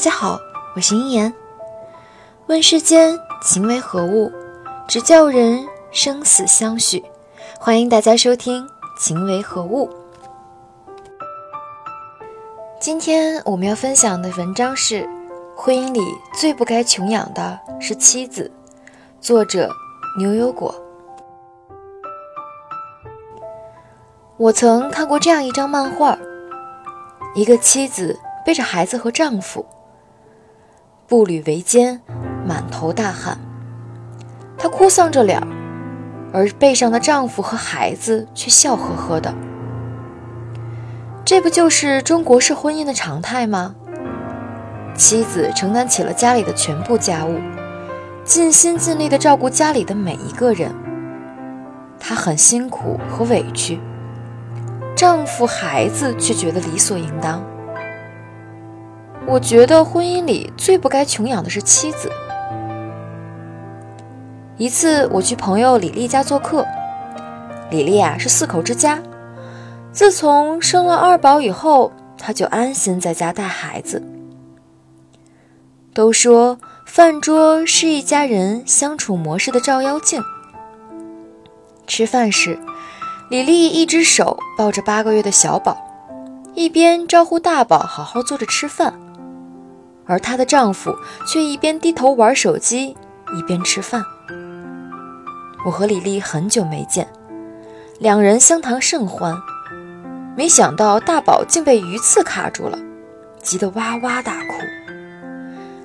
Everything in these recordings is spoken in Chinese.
大家好，我是殷言。问世间情为何物，直教人生死相许。欢迎大家收听《情为何物》。今天我们要分享的文章是《婚姻里最不该穷养的是妻子》，作者牛油果。我曾看过这样一张漫画，一个妻子背着孩子和丈夫，步履维艰，满头大汗，她哭丧着脸，而背上的丈夫和孩子却笑呵呵的。这不就是中国式婚姻的常态吗？妻子承担起了家里的全部家务，尽心尽力地照顾家里的每一个人，她很辛苦和委屈。丈夫、孩子却觉得理所应当。我觉得婚姻里最不该穷养的是妻子。一次我去朋友李丽家做客，李丽啊是四口之家，自从生了二宝以后，她就安心在家带孩子。都说饭桌是一家人相处模式的照妖镜，吃饭时。李丽一只手抱着八个月的小宝，一边招呼大宝好好坐着吃饭，而她的丈夫却一边低头玩手机，一边吃饭。我和李丽很久没见，两人相谈甚欢，没想到大宝竟被鱼刺卡住了，急得哇哇大哭。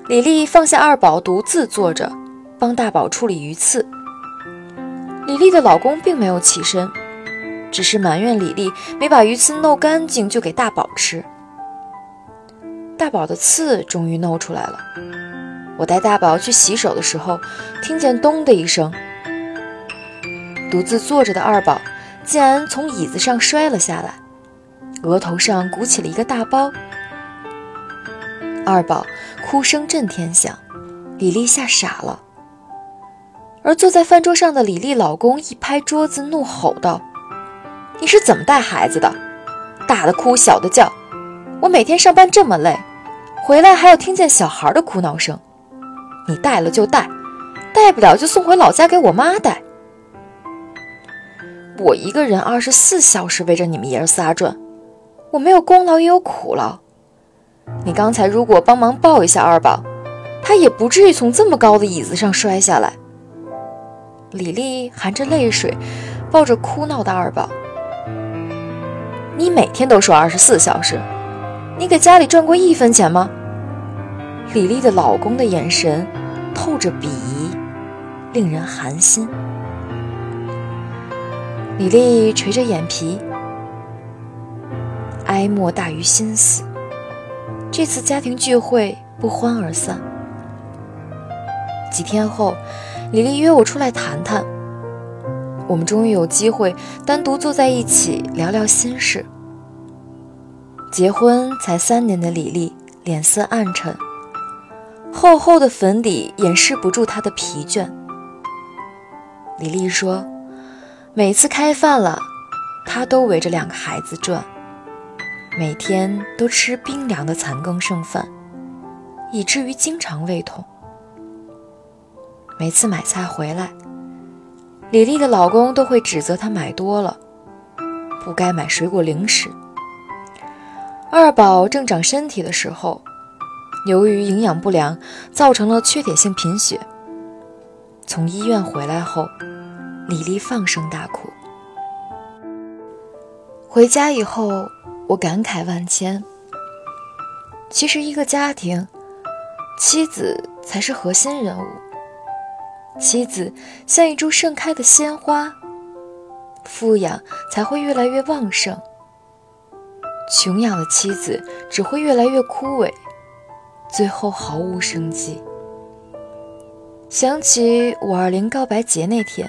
李丽放下二宝，独自坐着，帮大宝处理鱼刺。李丽的老公并没有起身。只是埋怨李丽没把鱼刺弄干净就给大宝吃。大宝的刺终于露出来了。我带大宝去洗手的时候，听见咚的一声，独自坐着的二宝竟然从椅子上摔了下来，额头上鼓起了一个大包。二宝哭声震天响，李丽吓傻了。而坐在饭桌上的李丽老公一拍桌子，怒吼道。你是怎么带孩子的？大的哭，小的叫。我每天上班这么累，回来还要听见小孩的哭闹声。你带了就带，带不了就送回老家给我妈带。我一个人二十四小时围着你们爷儿仨转，我没有功劳也有苦劳。你刚才如果帮忙抱一下二宝，他也不至于从这么高的椅子上摔下来。李丽含着泪水，抱着哭闹的二宝。你每天都说二十四小时，你给家里赚过一分钱吗？李丽的老公的眼神透着鄙夷，令人寒心。李丽垂着眼皮，哀莫大于心死。这次家庭聚会不欢而散。几天后，李丽约我出来谈谈。我们终于有机会单独坐在一起聊聊心事。结婚才三年的李丽脸色暗沉，厚厚的粉底掩饰不住她的疲倦。李丽说：“每次开饭了，她都围着两个孩子转，每天都吃冰凉的残羹剩饭，以至于经常胃痛。每次买菜回来。”李丽的老公都会指责她买多了，不该买水果零食。二宝正长身体的时候，由于营养不良，造成了缺铁性贫血。从医院回来后，李丽放声大哭。回家以后，我感慨万千。其实，一个家庭，妻子才是核心人物。妻子像一株盛开的鲜花，富养才会越来越旺盛；穷养的妻子只会越来越枯萎，最后毫无生机。想起五二零告白节那天，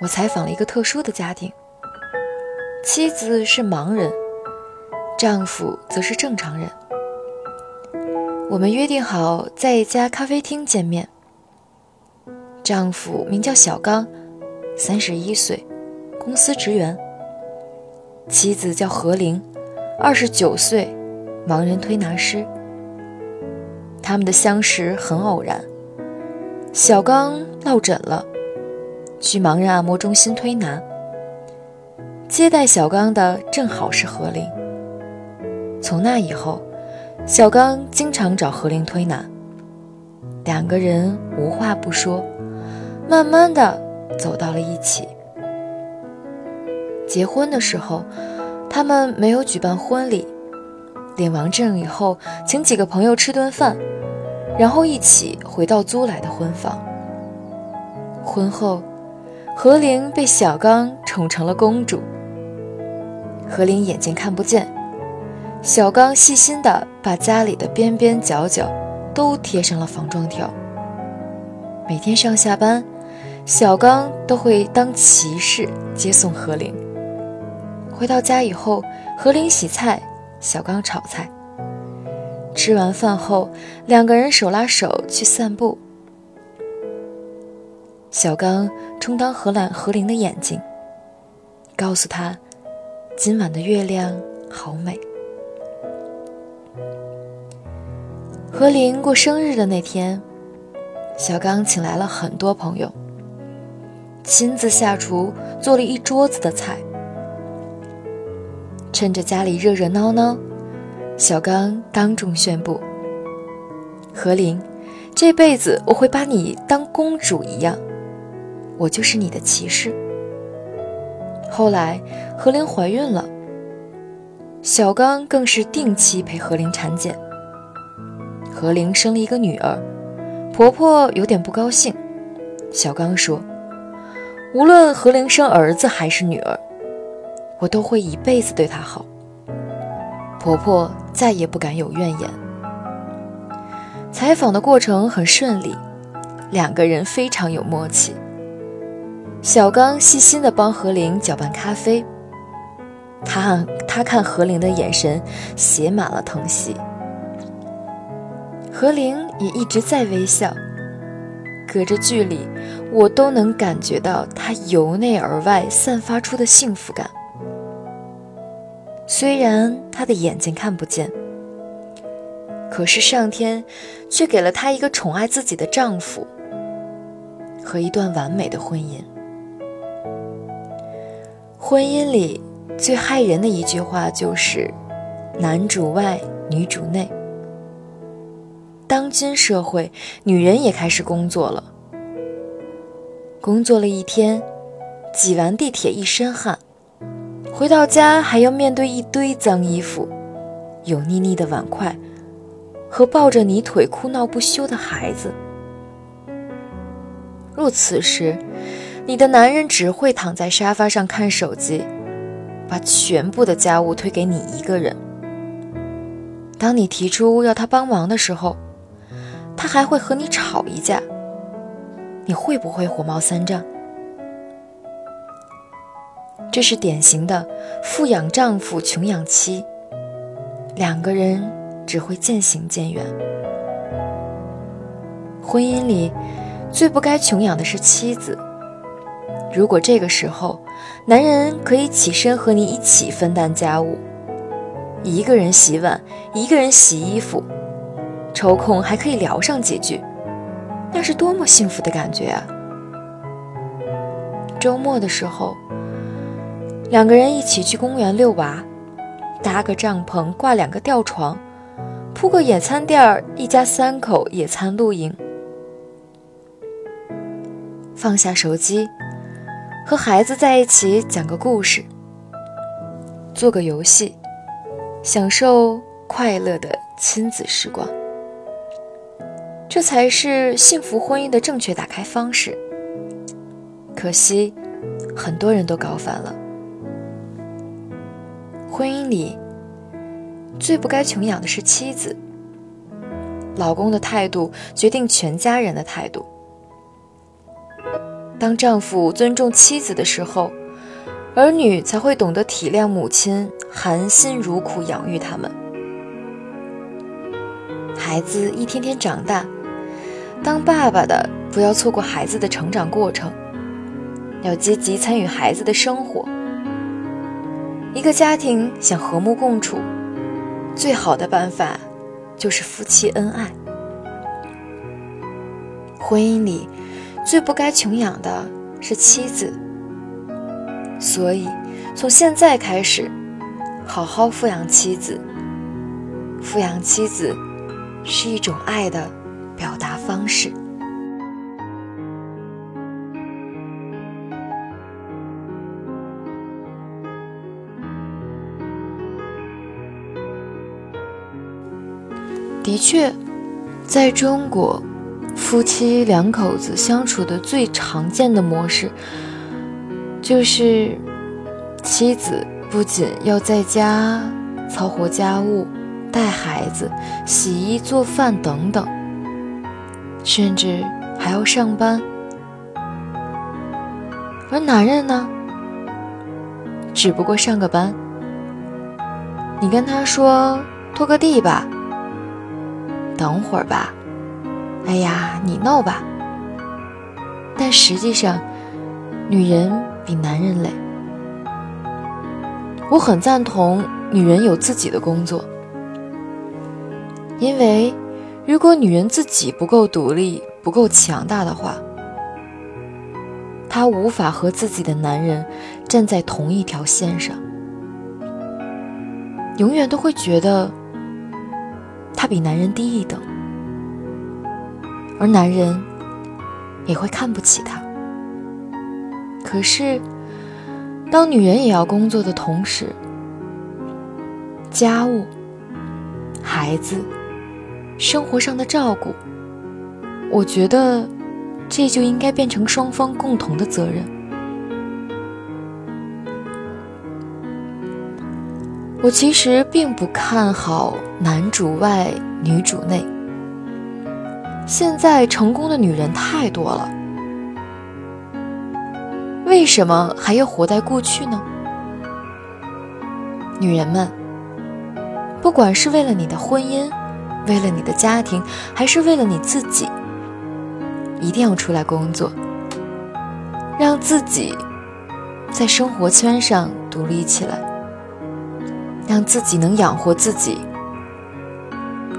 我采访了一个特殊的家庭，妻子是盲人，丈夫则是正常人。我们约定好在一家咖啡厅见面。丈夫名叫小刚，三十一岁，公司职员。妻子叫何玲，二十九岁，盲人推拿师。他们的相识很偶然。小刚落枕了，去盲人按摩中心推拿。接待小刚的正好是何琳。从那以后，小刚经常找何琳推拿。两个人无话不说，慢慢的走到了一起。结婚的时候，他们没有举办婚礼，领完证以后，请几个朋友吃顿饭，然后一起回到租来的婚房。婚后，何玲被小刚宠成了公主。何玲眼睛看不见，小刚细心地把家里的边边角角都贴上了防撞条。每天上下班，小刚都会当骑士接送何玲。回到家以后，何玲洗菜，小刚炒菜。吃完饭后，两个人手拉手去散步。小刚充当荷兰何玲的眼睛，告诉她。今晚的月亮好美。何玲过生日的那天，小刚请来了很多朋友，亲自下厨做了一桌子的菜。趁着家里热热闹闹，小刚当众宣布：“何琳，这辈子我会把你当公主一样，我就是你的骑士。”后来，何琳怀孕了。小刚更是定期陪何琳产检。何琳生了一个女儿，婆婆有点不高兴。小刚说：“无论何琳生儿子还是女儿，我都会一辈子对她好。”婆婆再也不敢有怨言。采访的过程很顺利，两个人非常有默契。小刚细心地帮何玲搅拌咖啡，他看他看何玲的眼神写满了疼惜。何玲也一直在微笑，隔着距离，我都能感觉到她由内而外散发出的幸福感。虽然她的眼睛看不见，可是上天却给了她一个宠爱自己的丈夫和一段完美的婚姻。婚姻里最害人的一句话就是“男主外，女主内”。当今社会，女人也开始工作了。工作了一天，挤完地铁一身汗，回到家还要面对一堆脏衣服、油腻腻的碗筷和抱着你腿哭闹不休的孩子。若此时，你的男人只会躺在沙发上看手机，把全部的家务推给你一个人。当你提出要他帮忙的时候，他还会和你吵一架。你会不会火冒三丈？这是典型的富养丈夫，穷养妻，两个人只会渐行渐远。婚姻里最不该穷养的是妻子。如果这个时候，男人可以起身和你一起分担家务，一个人洗碗，一个人洗衣服，抽空还可以聊上几句，那是多么幸福的感觉啊！周末的时候，两个人一起去公园遛娃，搭个帐篷，挂两个吊床，铺个野餐垫儿，一家三口野餐露营，放下手机。和孩子在一起讲个故事，做个游戏，享受快乐的亲子时光，这才是幸福婚姻的正确打开方式。可惜，很多人都搞反了。婚姻里最不该穷养的是妻子，老公的态度决定全家人的态度。当丈夫尊重妻子的时候，儿女才会懂得体谅母亲含辛茹苦养育他们。孩子一天天长大，当爸爸的不要错过孩子的成长过程，要积极参与孩子的生活。一个家庭想和睦共处，最好的办法就是夫妻恩爱。婚姻里最不该穷养的是妻子。所以，从现在开始，好好富养妻子。富养妻子是一种爱的表达方式。的确，在中国，夫妻两口子相处的最常见的模式，就是妻子不仅要在家操活家务、带孩子、洗衣做饭等等，甚至还要上班，而男人呢，只不过上个班，你跟他说拖个地吧。等会儿吧，哎呀，你闹吧。但实际上，女人比男人累。我很赞同女人有自己的工作，因为如果女人自己不够独立、不够强大的话，她无法和自己的男人站在同一条线上，永远都会觉得。她比男人低一等，而男人也会看不起她。可是，当女人也要工作的同时，家务、孩子、生活上的照顾，我觉得这就应该变成双方共同的责任。我其实并不看好。男主外，女主内。现在成功的女人太多了，为什么还要活在过去呢？女人们，不管是为了你的婚姻，为了你的家庭，还是为了你自己，一定要出来工作，让自己在生活圈上独立起来，让自己能养活自己。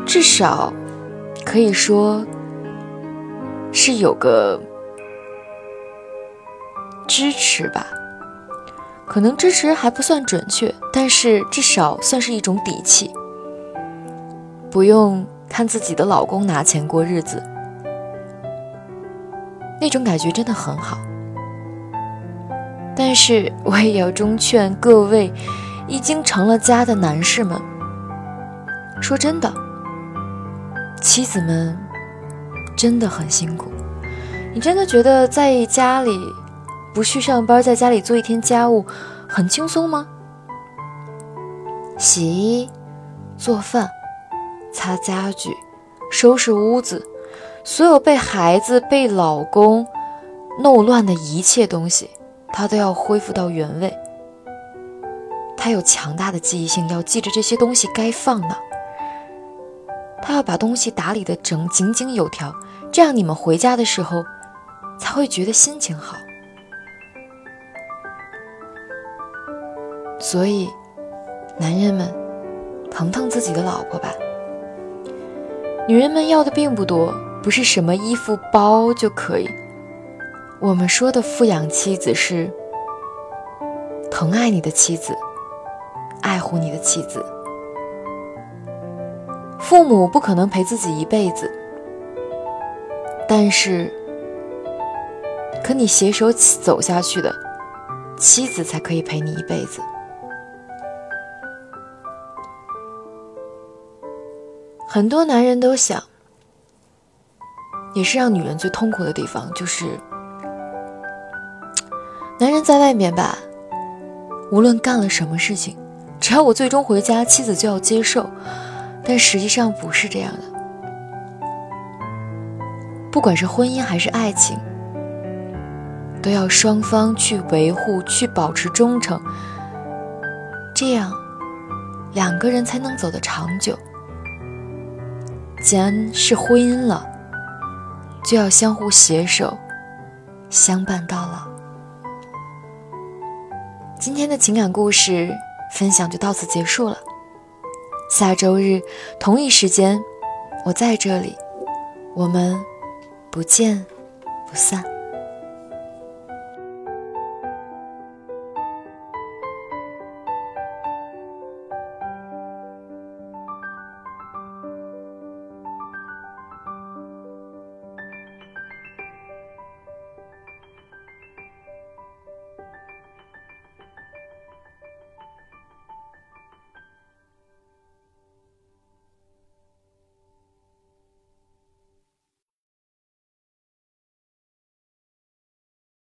至少可以说是有个支持吧，可能支持还不算准确，但是至少算是一种底气。不用看自己的老公拿钱过日子，那种感觉真的很好。但是我也要忠劝各位已经成了家的男士们，说真的。妻子们真的很辛苦，你真的觉得在家里不去上班，在家里做一天家务很轻松吗？洗衣、做饭、擦家具、收拾屋子，所有被孩子、被老公弄乱的一切东西，他都要恢复到原位。他有强大的记忆性，要记着这些东西该放哪。他要把东西打理的整井井有条，这样你们回家的时候才会觉得心情好。所以，男人们疼疼自己的老婆吧。女人们要的并不多，不是什么衣服包就可以。我们说的富养妻子是疼爱你的妻子，护你的妻子。父母不可能陪自己一辈子，但是，可你携手走下去的妻子才可以陪你一辈子。很多男人都想，也是让女人最痛苦的地方，就是男人在外面吧，无论干了什么事情，只要我最终回家，妻子就要接受。但实际上不是这样的，不管是婚姻还是爱情，都要双方去维护、去保持忠诚，这样两个人才能走得长久。既然是婚姻了，就要相互携手，相伴到老。今天的情感故事分享就到此结束了。下周日同一时间，我在这里，我们。不见不散。